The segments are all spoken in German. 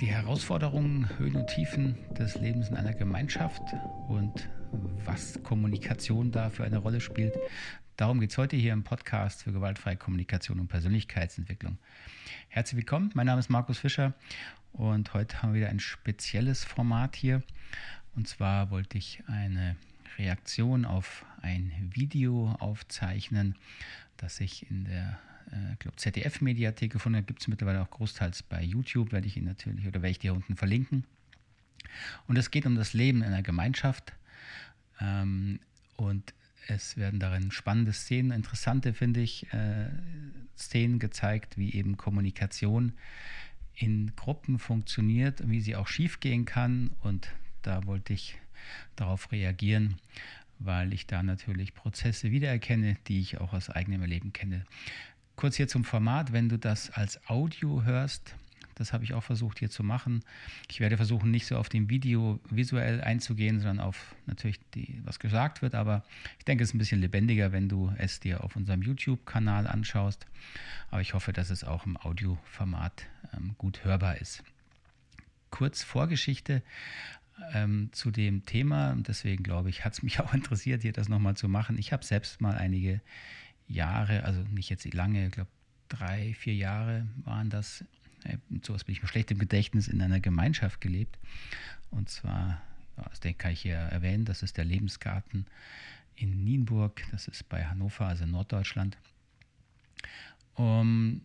Die Herausforderungen, Höhen und Tiefen des Lebens in einer Gemeinschaft und was Kommunikation da für eine Rolle spielt, darum geht es heute hier im Podcast für gewaltfreie Kommunikation und Persönlichkeitsentwicklung. Herzlich willkommen, mein Name ist Markus Fischer und heute haben wir wieder ein spezielles Format hier. Und zwar wollte ich eine Reaktion auf ein Video aufzeichnen, das ich in der äh, glaube ZDF-Mediathek gefunden habe. Gibt es mittlerweile auch großteils bei YouTube, werde ich Ihnen natürlich oder werde ich hier unten verlinken. Und es geht um das Leben in einer Gemeinschaft. Ähm, und es werden darin spannende Szenen, interessante, finde ich, äh, Szenen gezeigt, wie eben Kommunikation in Gruppen funktioniert, wie sie auch schiefgehen kann. Und da wollte ich darauf reagieren, weil ich da natürlich Prozesse wiedererkenne, die ich auch aus eigenem Erleben kenne. Kurz hier zum Format, wenn du das als Audio hörst, das habe ich auch versucht hier zu machen. Ich werde versuchen, nicht so auf dem Video visuell einzugehen, sondern auf natürlich, die, was gesagt wird. Aber ich denke, es ist ein bisschen lebendiger, wenn du es dir auf unserem YouTube-Kanal anschaust. Aber ich hoffe, dass es auch im Audioformat ähm, gut hörbar ist. Kurz Vorgeschichte ähm, zu dem Thema. Deswegen glaube ich, hat es mich auch interessiert, hier das nochmal zu machen. Ich habe selbst mal einige Jahre, also nicht jetzt lange, ich glaube drei, vier Jahre waren das, äh, sowas bin ich mit schlechtem Gedächtnis, in einer Gemeinschaft gelebt. Und zwar, das denke kann ich hier erwähnen, das ist der Lebensgarten in Nienburg, das ist bei Hannover, also Norddeutschland. Um,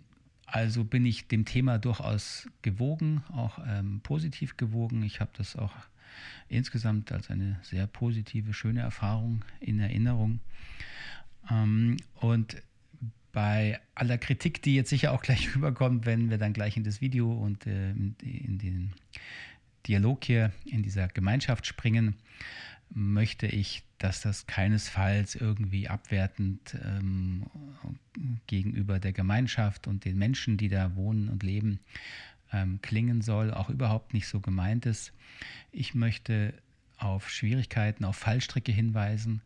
also bin ich dem Thema durchaus gewogen, auch ähm, positiv gewogen. Ich habe das auch insgesamt als eine sehr positive, schöne Erfahrung in Erinnerung. Ähm, und bei aller Kritik, die jetzt sicher auch gleich rüberkommt, wenn wir dann gleich in das Video und äh, in den Dialog hier in dieser Gemeinschaft springen, möchte ich, dass das keinesfalls irgendwie abwertend ähm, gegenüber der Gemeinschaft und den Menschen, die da wohnen und leben, ähm, klingen soll, auch überhaupt nicht so gemeint ist. Ich möchte auf Schwierigkeiten, auf Fallstricke hinweisen,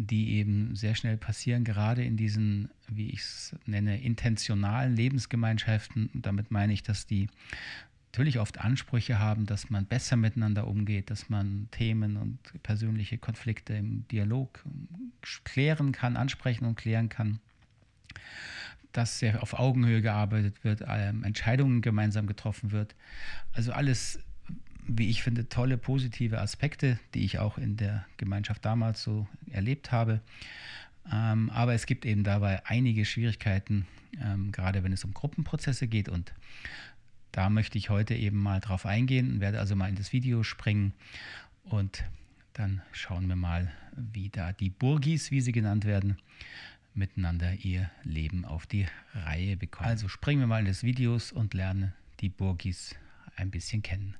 die eben sehr schnell passieren, gerade in diesen, wie ich es nenne, intentionalen Lebensgemeinschaften. damit meine ich, dass die natürlich oft Ansprüche haben, dass man besser miteinander umgeht, dass man Themen und persönliche Konflikte im Dialog klären kann, ansprechen und klären kann, dass sehr auf Augenhöhe gearbeitet wird, ähm, Entscheidungen gemeinsam getroffen wird. Also alles wie ich finde, tolle positive Aspekte, die ich auch in der Gemeinschaft damals so erlebt habe. Ähm, aber es gibt eben dabei einige Schwierigkeiten, ähm, gerade wenn es um Gruppenprozesse geht. Und da möchte ich heute eben mal drauf eingehen, werde also mal in das Video springen und dann schauen wir mal, wie da die Burgis, wie sie genannt werden, miteinander ihr Leben auf die Reihe bekommen. Also springen wir mal in das Videos und lernen die Burgis ein bisschen kennen.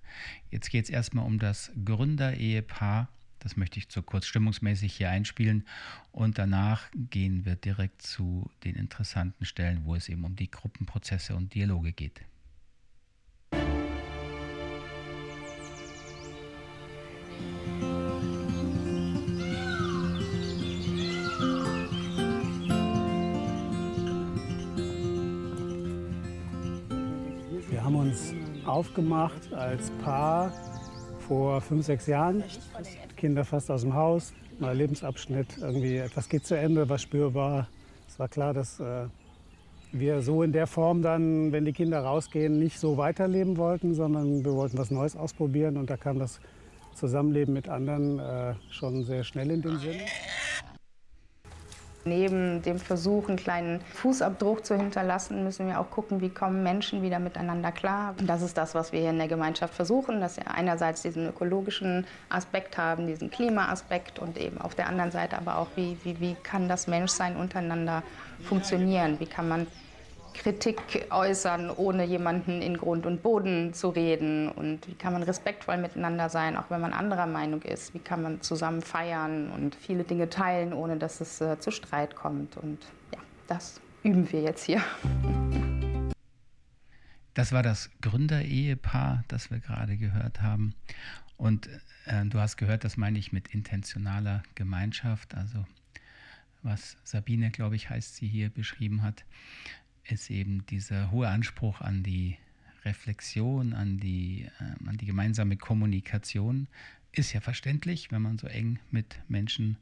Jetzt geht es erstmal um das Gründerehepaar. Das möchte ich so kurz stimmungsmäßig hier einspielen. Und danach gehen wir direkt zu den interessanten Stellen, wo es eben um die Gruppenprozesse und Dialoge geht. Aufgemacht als Paar vor fünf, sechs Jahren. Kinder fast aus dem Haus, neuer Lebensabschnitt, irgendwie etwas geht zu Ende, was spürbar. Es war klar, dass äh, wir so in der Form dann, wenn die Kinder rausgehen, nicht so weiterleben wollten, sondern wir wollten was Neues ausprobieren und da kam das Zusammenleben mit anderen äh, schon sehr schnell in den Sinn. Neben dem Versuch, einen kleinen Fußabdruck zu hinterlassen, müssen wir auch gucken, wie kommen Menschen wieder miteinander klar. Und das ist das, was wir hier in der Gemeinschaft versuchen, dass wir einerseits diesen ökologischen Aspekt haben, diesen Klimaaspekt und eben auf der anderen Seite aber auch, wie, wie, wie kann das Menschsein untereinander funktionieren? Wie kann man Kritik äußern, ohne jemanden in Grund und Boden zu reden? Und wie kann man respektvoll miteinander sein, auch wenn man anderer Meinung ist? Wie kann man zusammen feiern und viele Dinge teilen, ohne dass es äh, zu Streit kommt? Und ja, das üben wir jetzt hier. Das war das Gründerehepaar, das wir gerade gehört haben. Und äh, du hast gehört, das meine ich mit intentionaler Gemeinschaft, also was Sabine, glaube ich, heißt sie hier beschrieben hat ist eben dieser hohe Anspruch an die Reflexion, an die, äh, an die gemeinsame Kommunikation ist ja verständlich, wenn man so eng mit Menschen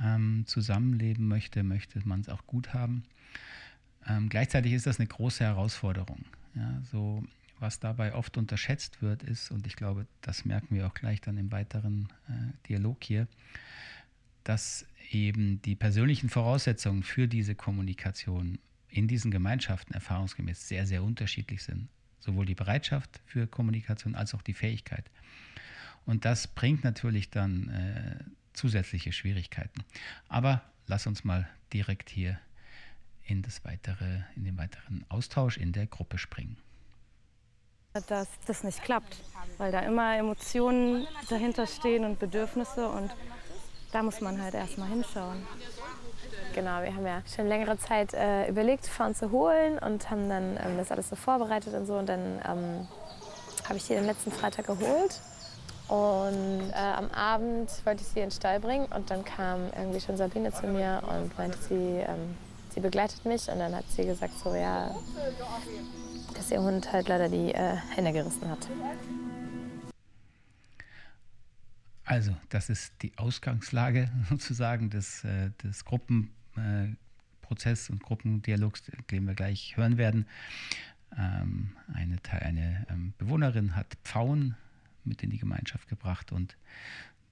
ähm, zusammenleben möchte, möchte man es auch gut haben. Ähm, gleichzeitig ist das eine große Herausforderung. Ja, so was dabei oft unterschätzt wird, ist, und ich glaube, das merken wir auch gleich dann im weiteren äh, Dialog hier, dass eben die persönlichen Voraussetzungen für diese Kommunikation in diesen Gemeinschaften erfahrungsgemäß sehr, sehr unterschiedlich sind. Sowohl die Bereitschaft für Kommunikation als auch die Fähigkeit. Und das bringt natürlich dann äh, zusätzliche Schwierigkeiten. Aber lass uns mal direkt hier in, das weitere, in den weiteren Austausch in der Gruppe springen. Dass das nicht klappt, weil da immer Emotionen dahinter stehen und Bedürfnisse und da muss man halt erstmal hinschauen. Genau, wir haben ja schon längere Zeit äh, überlegt, Fahren zu holen und haben dann ähm, das alles so vorbereitet und so. Und dann ähm, habe ich die den letzten Freitag geholt. Und äh, am Abend wollte ich sie in den Stall bringen und dann kam irgendwie schon Sabine zu mir und meinte, sie, ähm, sie begleitet mich. Und dann hat sie gesagt, so ja, dass ihr Hund halt leider die äh, Hände gerissen hat. Also, das ist die Ausgangslage sozusagen des, äh, des Gruppenprozesses und Gruppendialogs, den wir gleich hören werden. Ähm, eine, eine ähm, Bewohnerin hat Pfauen mit in die Gemeinschaft gebracht und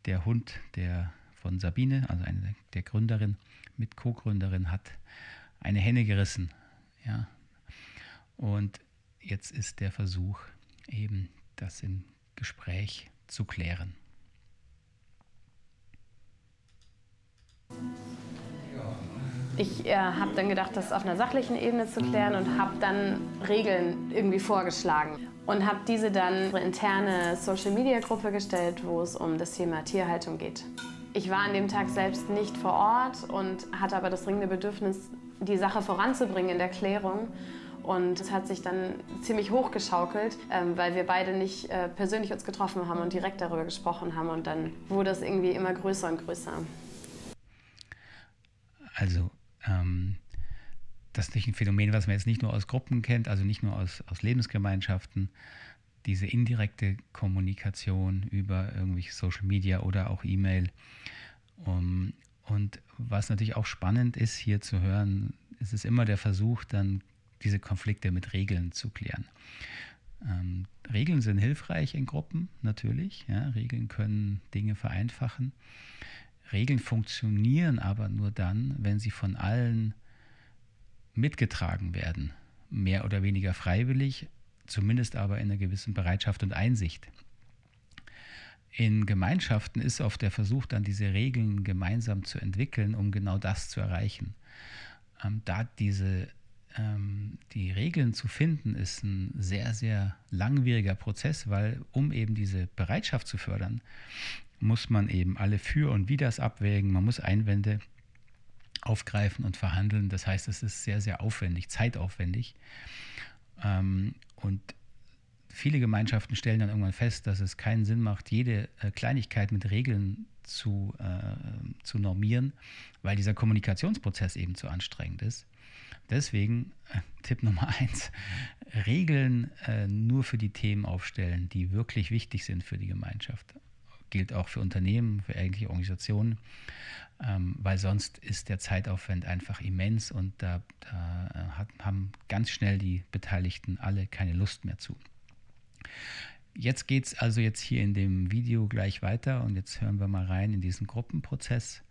der Hund, der von Sabine, also eine der Gründerin, mit Co-Gründerin, hat eine Henne gerissen. Ja. Und jetzt ist der Versuch, eben das im Gespräch zu klären. Ich äh, habe dann gedacht, das auf einer sachlichen Ebene zu klären und habe dann Regeln irgendwie vorgeschlagen und habe diese dann in eine interne Social-Media-Gruppe gestellt, wo es um das Thema Tierhaltung geht. Ich war an dem Tag selbst nicht vor Ort und hatte aber das dringende Bedürfnis, die Sache voranzubringen in der Klärung. Und es hat sich dann ziemlich hochgeschaukelt, ähm, weil wir beide nicht äh, persönlich uns getroffen haben und direkt darüber gesprochen haben. Und dann wurde es irgendwie immer größer und größer. Also ähm, das ist nicht ein Phänomen, was man jetzt nicht nur aus Gruppen kennt, also nicht nur aus, aus Lebensgemeinschaften. Diese indirekte Kommunikation über irgendwelche Social Media oder auch E-Mail. Um, und was natürlich auch spannend ist, hier zu hören, ist es immer der Versuch, dann diese Konflikte mit Regeln zu klären. Ähm, Regeln sind hilfreich in Gruppen, natürlich. Ja, Regeln können Dinge vereinfachen. Regeln funktionieren aber nur dann, wenn sie von allen mitgetragen werden, mehr oder weniger freiwillig, zumindest aber in einer gewissen Bereitschaft und Einsicht. In Gemeinschaften ist oft der Versuch, dann diese Regeln gemeinsam zu entwickeln, um genau das zu erreichen. Ähm, da diese, ähm, die Regeln zu finden, ist ein sehr, sehr langwieriger Prozess, weil um eben diese Bereitschaft zu fördern, muss man eben alle Für und Widers abwägen, man muss Einwände aufgreifen und verhandeln. Das heißt, es ist sehr, sehr aufwendig, zeitaufwendig. Ähm, und viele Gemeinschaften stellen dann irgendwann fest, dass es keinen Sinn macht, jede äh, Kleinigkeit mit Regeln zu, äh, zu normieren, weil dieser Kommunikationsprozess eben zu anstrengend ist. Deswegen äh, Tipp Nummer eins, Regeln nur für die Themen aufstellen, die wirklich wichtig sind für die Gemeinschaft gilt auch für Unternehmen, für eigentliche Organisationen, ähm, weil sonst ist der Zeitaufwand einfach immens und da, da äh, hat, haben ganz schnell die Beteiligten alle keine Lust mehr zu. Jetzt geht es also jetzt hier in dem Video gleich weiter und jetzt hören wir mal rein in diesen Gruppenprozess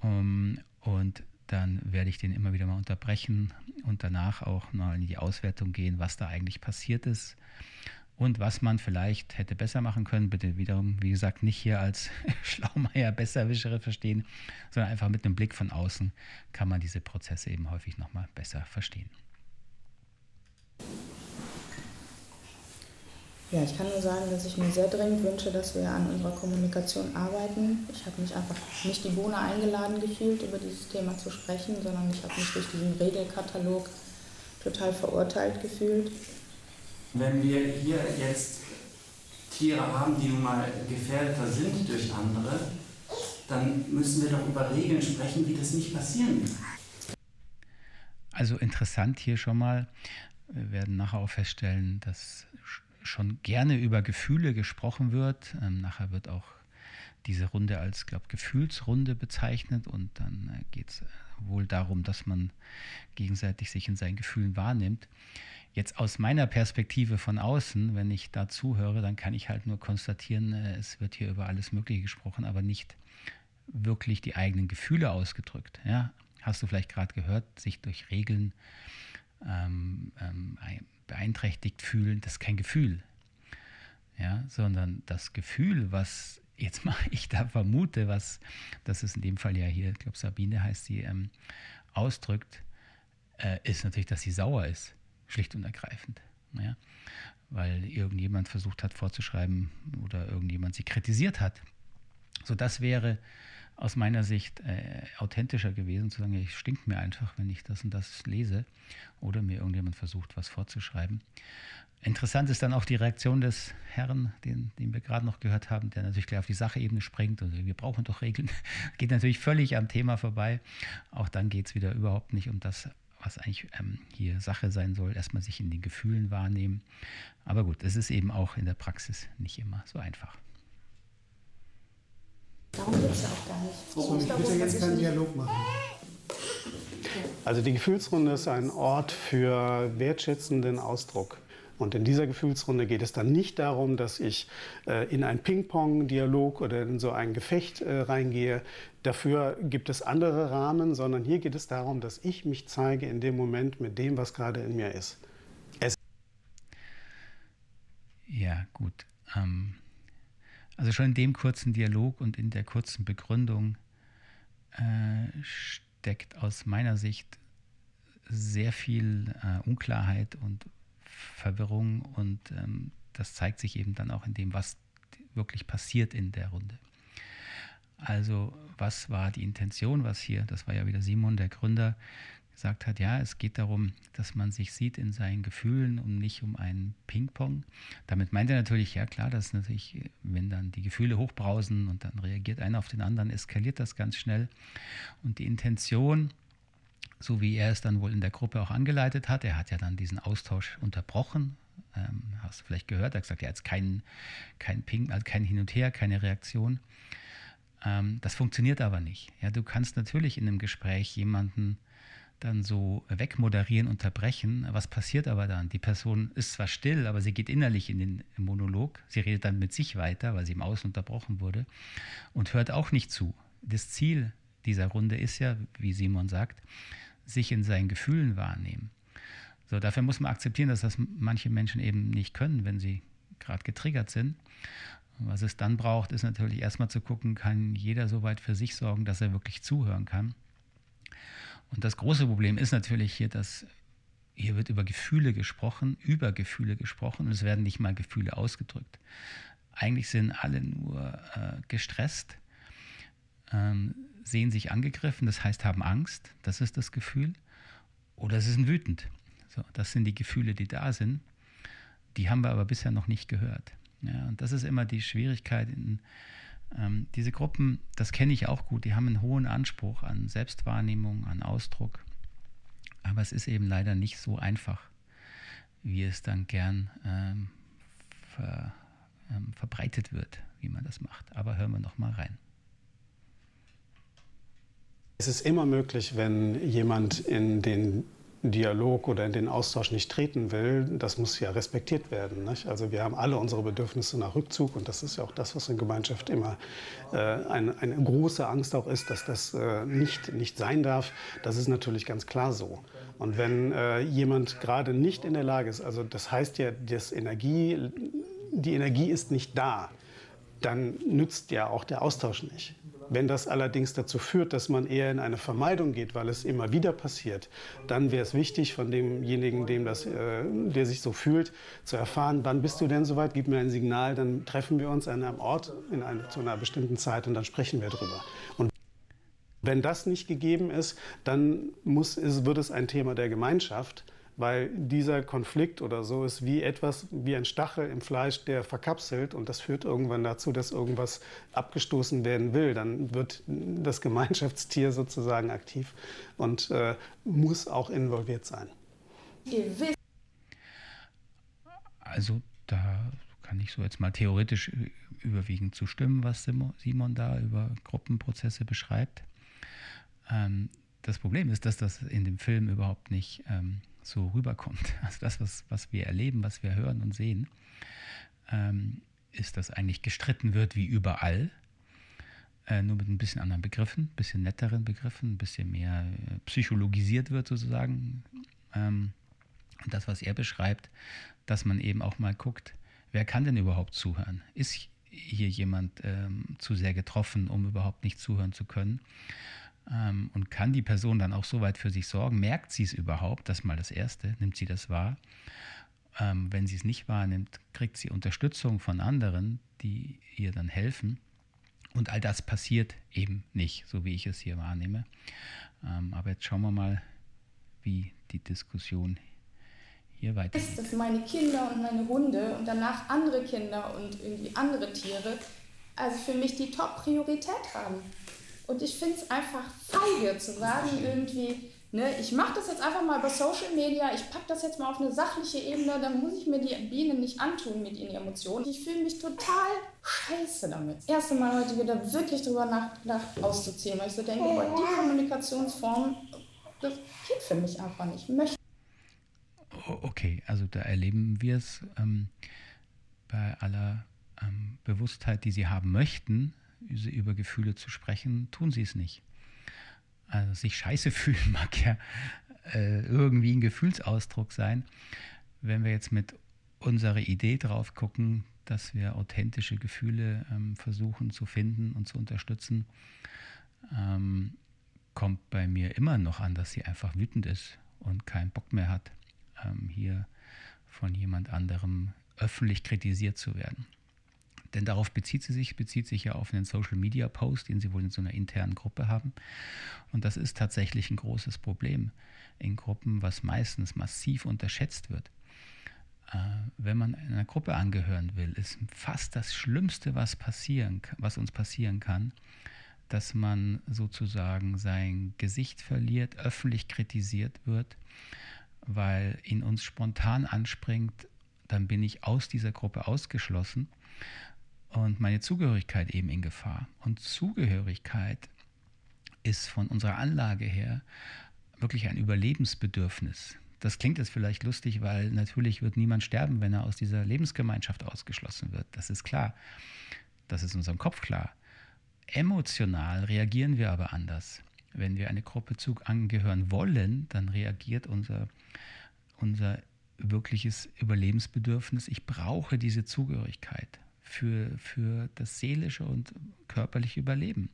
um, und dann werde ich den immer wieder mal unterbrechen und danach auch mal in die Auswertung gehen, was da eigentlich passiert ist und was man vielleicht hätte besser machen können. Bitte wiederum, wie gesagt, nicht hier als Schlaumeier Besserwischere verstehen, sondern einfach mit einem Blick von außen kann man diese Prozesse eben häufig nochmal besser verstehen. Ja, ich kann nur sagen, dass ich mir sehr dringend wünsche, dass wir an unserer Kommunikation arbeiten. Ich habe mich einfach nicht die Bohne eingeladen gefühlt, über dieses Thema zu sprechen, sondern ich habe mich durch diesen Regelkatalog total verurteilt gefühlt. Wenn wir hier jetzt Tiere haben, die nun mal gefährdeter sind durch andere, dann müssen wir doch über Regeln sprechen, wie das nicht passieren kann. Also interessant hier schon mal, Wir werden nachher auch feststellen, dass schon gerne über Gefühle gesprochen wird. Ähm, nachher wird auch diese Runde als, glaube Gefühlsrunde bezeichnet und dann äh, geht es äh, wohl darum, dass man gegenseitig sich in seinen Gefühlen wahrnimmt. Jetzt aus meiner Perspektive von außen, wenn ich da zuhöre, dann kann ich halt nur konstatieren, äh, es wird hier über alles Mögliche gesprochen, aber nicht wirklich die eigenen Gefühle ausgedrückt. Ja? Hast du vielleicht gerade gehört, sich durch Regeln ähm, ähm, beeinträchtigt fühlen, das ist kein Gefühl, ja, sondern das Gefühl, was jetzt mal ich da vermute, was das ist in dem Fall ja hier, ich glaube Sabine heißt sie, ähm, ausdrückt, äh, ist natürlich, dass sie sauer ist, schlicht und ergreifend. Ja? Weil irgendjemand versucht hat vorzuschreiben oder irgendjemand sie kritisiert hat. So, das wäre aus meiner Sicht äh, authentischer gewesen, zu sagen, ich stinkt mir einfach, wenn ich das und das lese oder mir irgendjemand versucht, was vorzuschreiben. Interessant ist dann auch die Reaktion des Herrn, den, den wir gerade noch gehört haben, der natürlich gleich auf die Sachebene springt und wir brauchen doch Regeln. geht natürlich völlig am Thema vorbei. Auch dann geht es wieder überhaupt nicht um das, was eigentlich ähm, hier Sache sein soll. Erstmal sich in den Gefühlen wahrnehmen. Aber gut, es ist eben auch in der Praxis nicht immer so einfach. Darum geht es ja auch gar nicht. So, ich bitte jetzt keinen Dialog machen. Also die Gefühlsrunde ist ein Ort für wertschätzenden Ausdruck. Und in dieser Gefühlsrunde geht es dann nicht darum, dass ich äh, in einen Ping-Pong-Dialog oder in so ein Gefecht äh, reingehe. Dafür gibt es andere Rahmen, sondern hier geht es darum, dass ich mich zeige in dem Moment mit dem, was gerade in mir ist. Es ja, gut. Ähm, also schon in dem kurzen Dialog und in der kurzen Begründung äh, steckt aus meiner Sicht sehr viel äh, Unklarheit und Verwirrung und ähm, das zeigt sich eben dann auch in dem, was wirklich passiert in der Runde. Also was war die Intention, was hier, das war ja wieder Simon, der Gründer, gesagt hat, ja, es geht darum, dass man sich sieht in seinen Gefühlen und nicht um einen Ping-Pong. Damit meint er natürlich, ja klar, dass natürlich, wenn dann die Gefühle hochbrausen und dann reagiert einer auf den anderen, eskaliert das ganz schnell. Und die Intention, so wie er es dann wohl in der Gruppe auch angeleitet hat. Er hat ja dann diesen Austausch unterbrochen. Ähm, hast du vielleicht gehört? Er hat gesagt, ja, jetzt kein, kein Ping, also kein Hin und Her, keine Reaktion. Ähm, das funktioniert aber nicht. Ja, du kannst natürlich in einem Gespräch jemanden dann so wegmoderieren, unterbrechen. Was passiert aber dann? Die Person ist zwar still, aber sie geht innerlich in den Monolog. Sie redet dann mit sich weiter, weil sie im Außen unterbrochen wurde und hört auch nicht zu. Das Ziel dieser Runde ist ja, wie Simon sagt, sich in seinen Gefühlen wahrnehmen. So, dafür muss man akzeptieren, dass das manche Menschen eben nicht können, wenn sie gerade getriggert sind. was es dann braucht, ist natürlich erstmal zu gucken, kann jeder so weit für sich sorgen, dass er wirklich zuhören kann. Und das große Problem ist natürlich hier, dass hier wird über Gefühle gesprochen, über Gefühle gesprochen und es werden nicht mal Gefühle ausgedrückt. Eigentlich sind alle nur äh, gestresst, ähm, sehen sich angegriffen, das heißt haben Angst, das ist das Gefühl, oder sie sind wütend. So, das sind die Gefühle, die da sind. Die haben wir aber bisher noch nicht gehört. Ja, und das ist immer die Schwierigkeit. In, ähm, diese Gruppen, das kenne ich auch gut, die haben einen hohen Anspruch an Selbstwahrnehmung, an Ausdruck. Aber es ist eben leider nicht so einfach, wie es dann gern ähm, ver, ähm, verbreitet wird, wie man das macht. Aber hören wir noch mal rein. Es ist immer möglich, wenn jemand in den Dialog oder in den Austausch nicht treten will, das muss ja respektiert werden. Nicht? Also wir haben alle unsere Bedürfnisse nach Rückzug und das ist ja auch das, was in Gemeinschaft immer äh, eine, eine, große Angst auch ist, dass das äh, nicht, nicht sein darf. Das ist natürlich ganz klar so. Und wenn äh, jemand gerade nicht in der Lage ist, also das heißt ja, das Energie, die Energie ist nicht da, dann nützt ja auch der Austausch nicht. Wenn das allerdings dazu führt, dass man eher in eine Vermeidung geht, weil es immer wieder passiert, dann wäre es wichtig von demjenigen, dem das, äh, der sich so fühlt, zu erfahren, wann bist du denn soweit, gib mir ein Signal, dann treffen wir uns an einem Ort in eine, zu einer bestimmten Zeit und dann sprechen wir drüber. Und wenn das nicht gegeben ist, dann muss, ist, wird es ein Thema der Gemeinschaft weil dieser Konflikt oder so ist wie etwas, wie ein Stachel im Fleisch, der verkapselt und das führt irgendwann dazu, dass irgendwas abgestoßen werden will. Dann wird das Gemeinschaftstier sozusagen aktiv und äh, muss auch involviert sein. also da kann ich so jetzt mal theoretisch überwiegend zustimmen, was Simon da über Gruppenprozesse beschreibt. Ähm, das Problem ist, dass das in dem Film überhaupt nicht ähm, so rüberkommt. Also das, was, was wir erleben, was wir hören und sehen, ähm, ist, dass eigentlich gestritten wird wie überall, äh, nur mit ein bisschen anderen Begriffen, ein bisschen netteren Begriffen, ein bisschen mehr äh, psychologisiert wird sozusagen. Ähm, und das, was er beschreibt, dass man eben auch mal guckt, wer kann denn überhaupt zuhören? Ist hier jemand ähm, zu sehr getroffen, um überhaupt nicht zuhören zu können? Ähm, und kann die Person dann auch so weit für sich sorgen? Merkt sie es überhaupt? Das ist mal das Erste. Nimmt sie das wahr? Ähm, wenn sie es nicht wahrnimmt, kriegt sie Unterstützung von anderen, die ihr dann helfen. Und all das passiert eben nicht, so wie ich es hier wahrnehme. Ähm, aber jetzt schauen wir mal, wie die Diskussion hier weitergeht. Dass meine Kinder und meine Hunde und danach andere Kinder und irgendwie andere Tiere, also für mich die Top-Priorität haben. Und ich finde es einfach feige zu sagen, irgendwie, ne, ich mache das jetzt einfach mal bei Social Media, ich packe das jetzt mal auf eine sachliche Ebene, dann muss ich mir die Bienen nicht antun mit ihren Emotionen. Ich fühle mich total scheiße damit. Das erste Mal heute wieder wirklich drüber nachgedacht, auszuziehen, weil ich so denke, boah, die Kommunikationsform, das geht für mich einfach nicht. Ich möchte okay, also da erleben wir es ähm, bei aller ähm, Bewusstheit, die sie haben möchten, über Gefühle zu sprechen, tun sie es nicht. Also sich scheiße fühlen mag ja äh, irgendwie ein Gefühlsausdruck sein. Wenn wir jetzt mit unserer Idee drauf gucken, dass wir authentische Gefühle ähm, versuchen zu finden und zu unterstützen, ähm, kommt bei mir immer noch an, dass sie einfach wütend ist und keinen Bock mehr hat, ähm, hier von jemand anderem öffentlich kritisiert zu werden. Denn darauf bezieht sie sich, bezieht sich ja auf einen Social Media Post, den sie wohl in so einer internen Gruppe haben. Und das ist tatsächlich ein großes Problem in Gruppen, was meistens massiv unterschätzt wird. Äh, wenn man einer Gruppe angehören will, ist fast das Schlimmste, was passieren, was uns passieren kann, dass man sozusagen sein Gesicht verliert, öffentlich kritisiert wird, weil in uns spontan anspringt, dann bin ich aus dieser Gruppe ausgeschlossen und meine Zugehörigkeit eben in Gefahr. Und Zugehörigkeit ist von unserer Anlage her wirklich ein Überlebensbedürfnis. Das klingt jetzt vielleicht lustig, weil natürlich wird niemand sterben, wenn er aus dieser Lebensgemeinschaft ausgeschlossen wird. Das ist klar. Das ist unserem Kopf klar. Emotional reagieren wir aber anders. Wenn wir eine Gruppe Zug angehören wollen, dann reagiert unser, unser wirkliches Überlebensbedürfnis. Ich brauche diese Zugehörigkeit für, für das seelische und körperliche Überleben.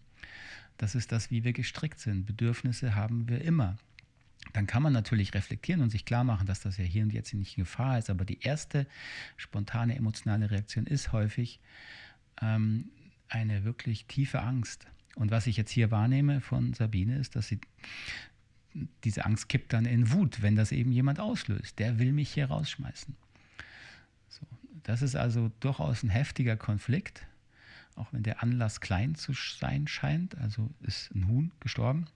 Das ist das, wie wir gestrickt sind. Bedürfnisse haben wir immer. Dann kann man natürlich reflektieren und sich klar machen, dass das ja hier und jetzt nicht in Gefahr ist. Aber die erste spontane emotionale Reaktion ist häufig ähm, eine wirklich tiefe Angst. Und was ich jetzt hier wahrnehme von Sabine ist, dass sie diese Angst kippt dann in Wut, wenn das eben jemand auslöst. Der will mich hier rausschmeißen. Das ist also durchaus ein heftiger Konflikt, auch wenn der Anlass klein zu sein scheint. Also ist ein Huhn gestorben,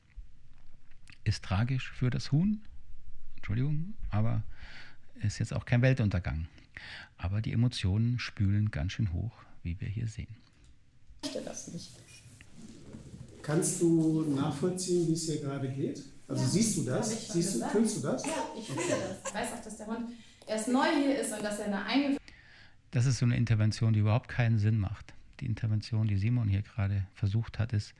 ist tragisch für das Huhn, Entschuldigung, aber ist jetzt auch kein Weltuntergang. Aber die Emotionen spülen ganz schön hoch, wie wir hier sehen. Ich möchte das nicht. Kannst du nachvollziehen, wie es hier gerade geht? Also ja, siehst du das? Siehst du, fühlst du das? Ja, ich fühle okay. das. Ich weiß auch, dass der Hund erst neu hier ist und dass er eine eigene. Das ist so eine Intervention, die überhaupt keinen Sinn macht. Die Intervention, die Simon hier gerade versucht hat, ist,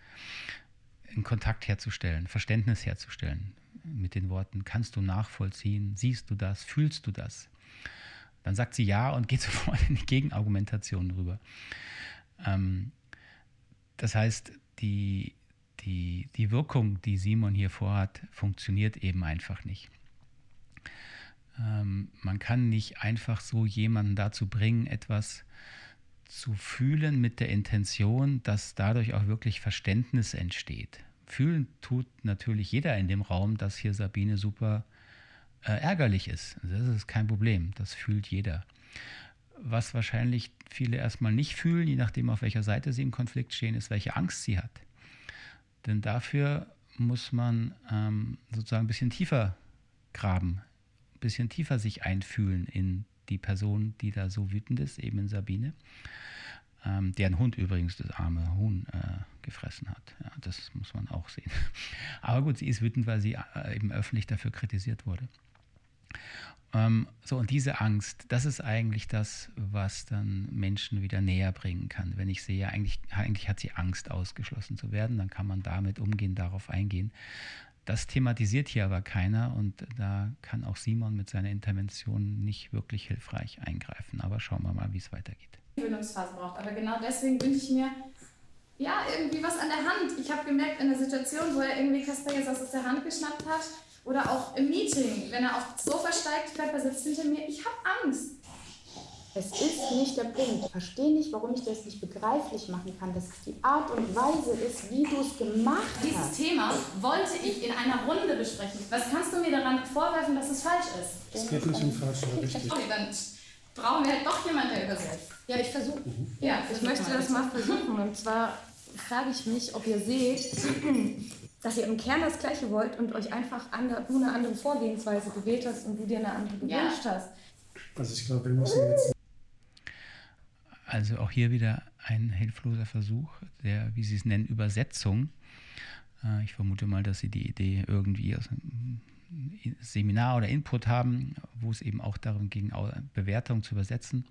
einen Kontakt herzustellen, Verständnis herzustellen. Mit den Worten, kannst du nachvollziehen, siehst du das, fühlst du das? Dann sagt sie ja und geht sofort in die Gegenargumentation rüber. Ähm, das heißt, die, die, die Wirkung, die Simon hier vorhat, funktioniert eben einfach nicht. Ähm, man kann nicht einfach so jemanden dazu bringen, etwas zu fühlen mit der Intention, dass dadurch auch wirklich Verständnis entsteht. Fühlen tut natürlich jeder in dem Raum, dass hier Sabine super äh, ärgerlich ist. Das ist kein Problem, das fühlt jeder. Was wahrscheinlich viele erstmal nicht fühlen, je nachdem auf welcher Seite sie im Konflikt stehen, ist, welche Angst sie hat. Denn dafür muss man ähm, sozusagen ein bisschen tiefer graben, bisschen tiefer sich einfühlen in die Person, die da so wütend ist, eben in Sabine, ähm, deren Hund übrigens das arme Huhn äh, gefressen hat. Ja, das muss man auch sehen. Aber gut, sie ist wütend, weil sie äh, eben öffentlich dafür kritisiert wurde. Ähm, so, und diese Angst, das ist eigentlich das, was dann Menschen wieder näher bringen kann. Wenn ich sehe, eigentlich, eigentlich hat sie Angst, ausgeschlossen zu werden, dann kann man damit umgehen, darauf eingehen. Das thematisiert hier aber keiner und da kann auch Simon mit seiner Intervention nicht wirklich hilfreich eingreifen. Aber schauen wir mal, wie es weitergeht. Gewöhnungsphase braucht. Aber genau deswegen wünsche ich mir ja irgendwie was an der Hand. Ich habe gemerkt in der Situation, wo er irgendwie Kasper jetzt aus der Hand geschnappt hat, oder auch im Meeting, wenn er aufs Sofa steigt, Pepper sitzt hinter mir, ich habe Angst. Es ist nicht der Punkt. Ich verstehe nicht, warum ich das nicht begreiflich machen kann, dass es die Art und Weise ist, wie du es gemacht Dieses hast. Dieses Thema wollte ich in einer Runde besprechen. Was kannst du mir daran vorwerfen, dass es falsch ist? Es geht nicht um falsch oder richtig. Okay, dann brauchen wir halt doch jemanden, der übersetzt. Ja, ich versuche. Ja, ich möchte das mal versuchen. Und zwar frage ich mich, ob ihr seht, dass ihr im Kern das Gleiche wollt und euch einfach andere, du eine andere Vorgehensweise gewählt hast und du dir eine andere gewünscht ja. hast. Also ich glaube, wir müssen jetzt... Also auch hier wieder ein hilfloser Versuch der, wie Sie es nennen, Übersetzung. Äh, ich vermute mal, dass Sie die Idee irgendwie aus einem Seminar oder Input haben, wo es eben auch darum ging, Bewertungen zu übersetzen.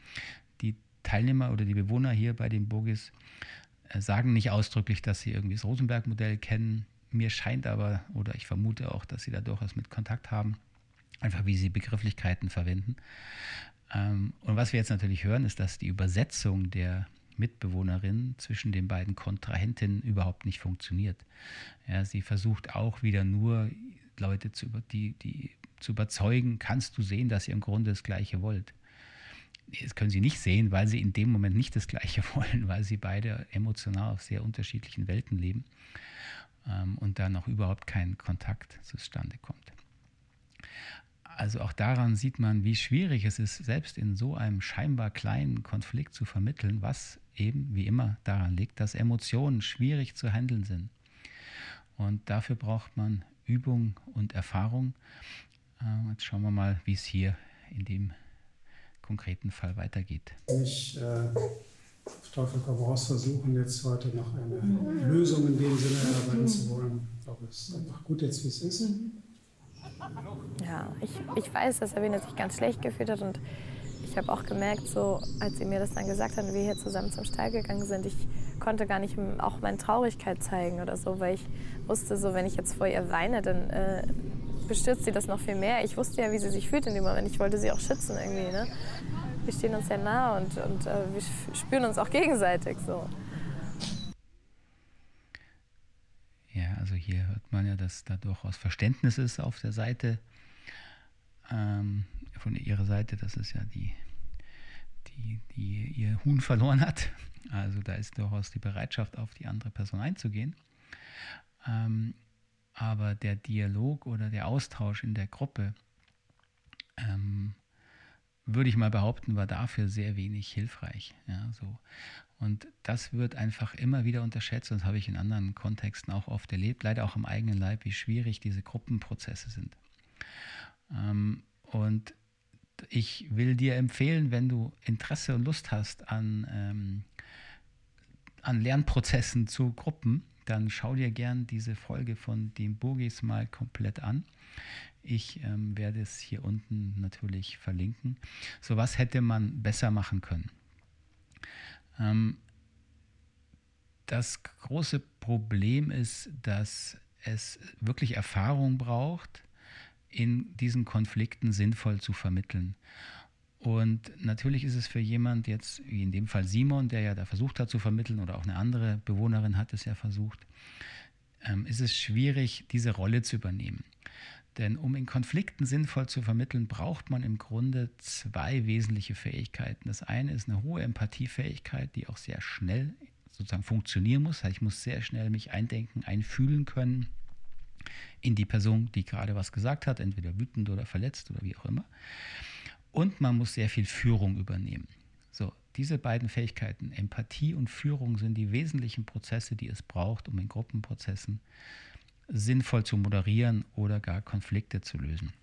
Die Teilnehmer oder die Bewohner hier bei den Burgis äh, sagen nicht ausdrücklich, dass sie irgendwie das Rosenberg-Modell kennen. Mir scheint aber, oder ich vermute auch, dass sie da durchaus mit Kontakt haben, einfach wie sie Begrifflichkeiten verwenden. Ähm, und was wir jetzt natürlich hören, ist, dass die Übersetzung der Mitbewohnerin zwischen den beiden Kontrahentinnen überhaupt nicht funktioniert. Ja, sie versucht auch wieder nur Leute zu, die, die, zu überzeugen, kannst du sehen, dass ihr im Grunde das Gleiche wollt. Das können sie nicht sehen, weil sie in dem Moment nicht das Gleiche wollen, weil sie beide emotional auf sehr unterschiedlichen Welten leben ähm, und da noch überhaupt kein Kontakt zustande kommt. Also auch daran sieht man, wie schwierig es ist, selbst in so einem scheinbar kleinen Konflikt zu vermitteln, was eben wie immer daran liegt, dass Emotionen schwierig zu handeln sind. Und dafür braucht man Übung und Erfahrung. Äh, jetzt schauen wir mal, wie es hier in dem konkreten Fall weitergeht. Ich äh, auf Teufel komm raus versuchen, jetzt heute noch eine Lösung in dem Sinne erarbeiten zu wollen. Ich glaube, es ist einfach gut jetzt, wie es ist. Ja, ich, ich weiß, dass Sabine sich ganz schlecht gefühlt hat und ich habe auch gemerkt, so als sie mir das dann gesagt hat wir hier zusammen zum Stall gegangen sind, ich konnte gar nicht auch meine Traurigkeit zeigen oder so, weil ich wusste, so wenn ich jetzt vor ihr weine, dann äh, bestürzt sie das noch viel mehr. Ich wusste ja, wie sie sich fühlt in dem Moment. Ich wollte sie auch schützen irgendwie. Ne? Wir stehen uns ja nah und, und äh, wir spüren uns auch gegenseitig so. Ja, also hier hört man ja, dass da durchaus Verständnis ist auf der Seite, ähm, von ihrer Seite, dass es ja die, die, die ihr Huhn verloren hat. Also da ist durchaus die Bereitschaft, auf die andere Person einzugehen. Ähm, aber der Dialog oder der Austausch in der Gruppe, ähm, würde ich mal behaupten, war dafür sehr wenig hilfreich. Ja, so. Und das wird einfach immer wieder unterschätzt, und das habe ich in anderen Kontexten auch oft erlebt, leider auch im eigenen Leib, wie schwierig diese Gruppenprozesse sind. Ähm, und ich will dir empfehlen, wenn du Interesse und Lust hast an, ähm, an Lernprozessen zu Gruppen, dann schau dir gern diese Folge von dem Burgis mal komplett an. Ich ähm, werde es hier unten natürlich verlinken. So was hätte man besser machen können. Ähm, das große Problem ist, dass es wirklich Erfahrung braucht, in diesen Konflikten sinnvoll zu vermitteln. Und natürlich ist es für jemand jetzt, wie in dem Fall Simon, der ja da versucht hat zu vermitteln, oder auch eine andere Bewohnerin hat es ja versucht, ähm, ist es schwierig, diese Rolle zu übernehmen. Denn um in Konflikten sinnvoll zu vermitteln, braucht man im Grunde zwei wesentliche Fähigkeiten. Das eine ist eine hohe Empathiefähigkeit, die auch sehr schnell sozusagen funktionieren muss. Ich muss sehr schnell mich eindenken, einfühlen können in die Person, die gerade was gesagt hat, entweder wütend oder verletzt oder wie auch immer und man muss sehr viel Führung übernehmen. So, diese beiden Fähigkeiten, Empathie und Führung, sind die wesentlichen Prozesse, die es braucht, um in Gruppenprozessen sinnvoll zu moderieren oder gar Konflikte zu lösen.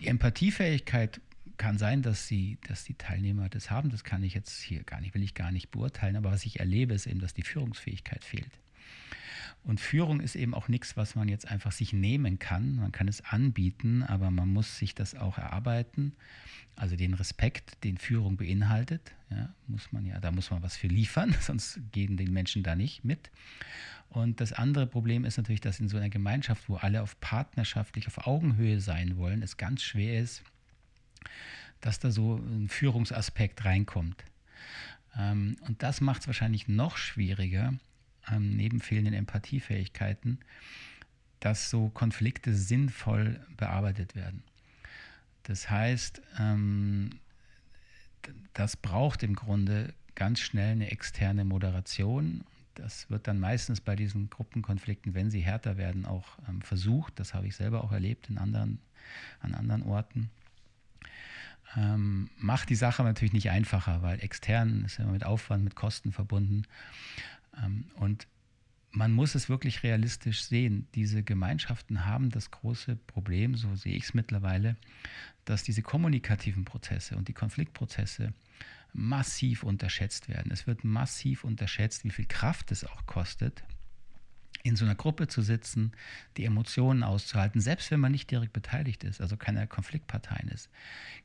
Die Empathiefähigkeit kann sein, dass, sie, dass die Teilnehmer das haben. Das kann ich jetzt hier gar nicht, will ich gar nicht beurteilen. Aber was ich erlebe, ist eben, dass die Führungsfähigkeit fehlt. Und Führung ist eben auch nichts, was man jetzt einfach sich nehmen kann. Man kann es anbieten, aber man muss sich das auch erarbeiten. Also den Respekt, den Führung beinhaltet, ja, muss man ja, da muss man was für liefern, sonst gehen den Menschen da nicht mit. Und das andere Problem ist natürlich, dass in so einer Gemeinschaft, wo alle auf partnerschaftlich, auf Augenhöhe sein wollen, es ganz schwer ist, dass da so ein Führungsaspekt reinkommt. Ähm, und das macht es wahrscheinlich noch schwieriger, ähm, neben fehlenden Empathiefähigkeiten, dass so Konflikte sinnvoll bearbeitet werden. Das heißt, ähm, das braucht im Grunde ganz schnell eine externe Moderation. Das wird dann meistens bei diesen Gruppenkonflikten, wenn sie härter werden, auch ähm, versucht. Das habe ich selber auch erlebt in anderen, an anderen Orten. Ähm, macht die Sache natürlich nicht einfacher, weil extern ist immer mit Aufwand, mit Kosten verbunden. Ähm, und man muss es wirklich realistisch sehen. Diese Gemeinschaften haben das große Problem, so sehe ich es mittlerweile, dass diese kommunikativen Prozesse und die Konfliktprozesse massiv unterschätzt werden. Es wird massiv unterschätzt, wie viel Kraft es auch kostet, in so einer Gruppe zu sitzen, die Emotionen auszuhalten, selbst wenn man nicht direkt beteiligt ist, also keine Konfliktparteien ist,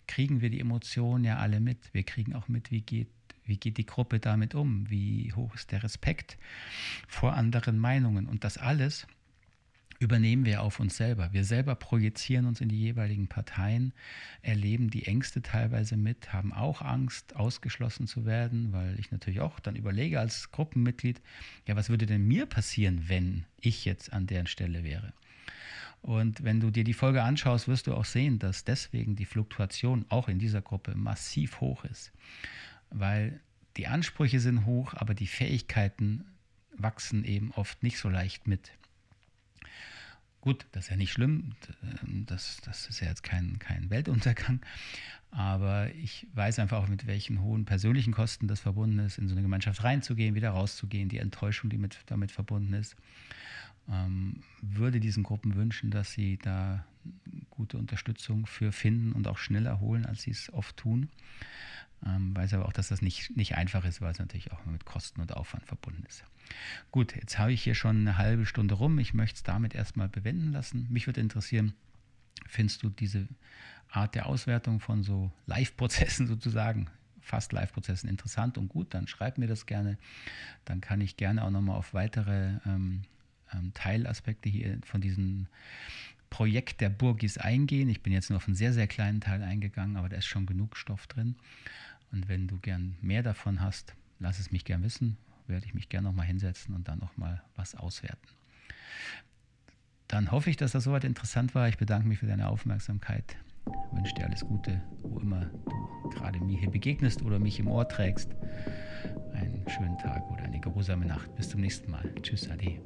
kriegen wir die Emotionen ja alle mit. Wir kriegen auch mit, wie geht wie geht die Gruppe damit um? Wie hoch ist der Respekt vor anderen Meinungen? Und das alles übernehmen wir auf uns selber. Wir selber projizieren uns in die jeweiligen Parteien, erleben die Ängste teilweise mit, haben auch Angst, ausgeschlossen zu werden, weil ich natürlich auch dann überlege als Gruppenmitglied, ja, was würde denn mir passieren, wenn ich jetzt an deren Stelle wäre? Und wenn du dir die Folge anschaust, wirst du auch sehen, dass deswegen die Fluktuation auch in dieser Gruppe massiv hoch ist weil die Ansprüche sind hoch, aber die Fähigkeiten wachsen eben oft nicht so leicht mit. Gut, das ist ja nicht schlimm, das, das ist ja jetzt kein, kein Weltuntergang, aber ich weiß einfach auch, mit welchen hohen persönlichen Kosten das verbunden ist, in so eine Gemeinschaft reinzugehen, wieder rauszugehen, die Enttäuschung, die mit, damit verbunden ist. Ähm, würde diesen Gruppen wünschen, dass sie da gute Unterstützung für finden und auch schneller holen, als sie es oft tun. Ähm, weiß aber auch, dass das nicht, nicht einfach ist, weil es natürlich auch mit Kosten und Aufwand verbunden ist. Gut, jetzt habe ich hier schon eine halbe Stunde rum. Ich möchte es damit erstmal bewenden lassen. Mich würde interessieren, findest du diese Art der Auswertung von so Live-Prozessen sozusagen, fast Live-Prozessen interessant und gut, dann schreib mir das gerne. Dann kann ich gerne auch nochmal auf weitere ähm, ähm, Teilaspekte hier von diesem Projekt der Burgis eingehen. Ich bin jetzt nur auf einen sehr, sehr kleinen Teil eingegangen, aber da ist schon genug Stoff drin. Und wenn du gern mehr davon hast, lass es mich gern wissen. Werde ich mich gern nochmal hinsetzen und dann nochmal was auswerten. Dann hoffe ich, dass das soweit interessant war. Ich bedanke mich für deine Aufmerksamkeit. Ich wünsche dir alles Gute, wo immer du gerade mir hier begegnest oder mich im Ohr trägst. Einen schönen Tag oder eine geruhsame Nacht. Bis zum nächsten Mal. Tschüss, Ade.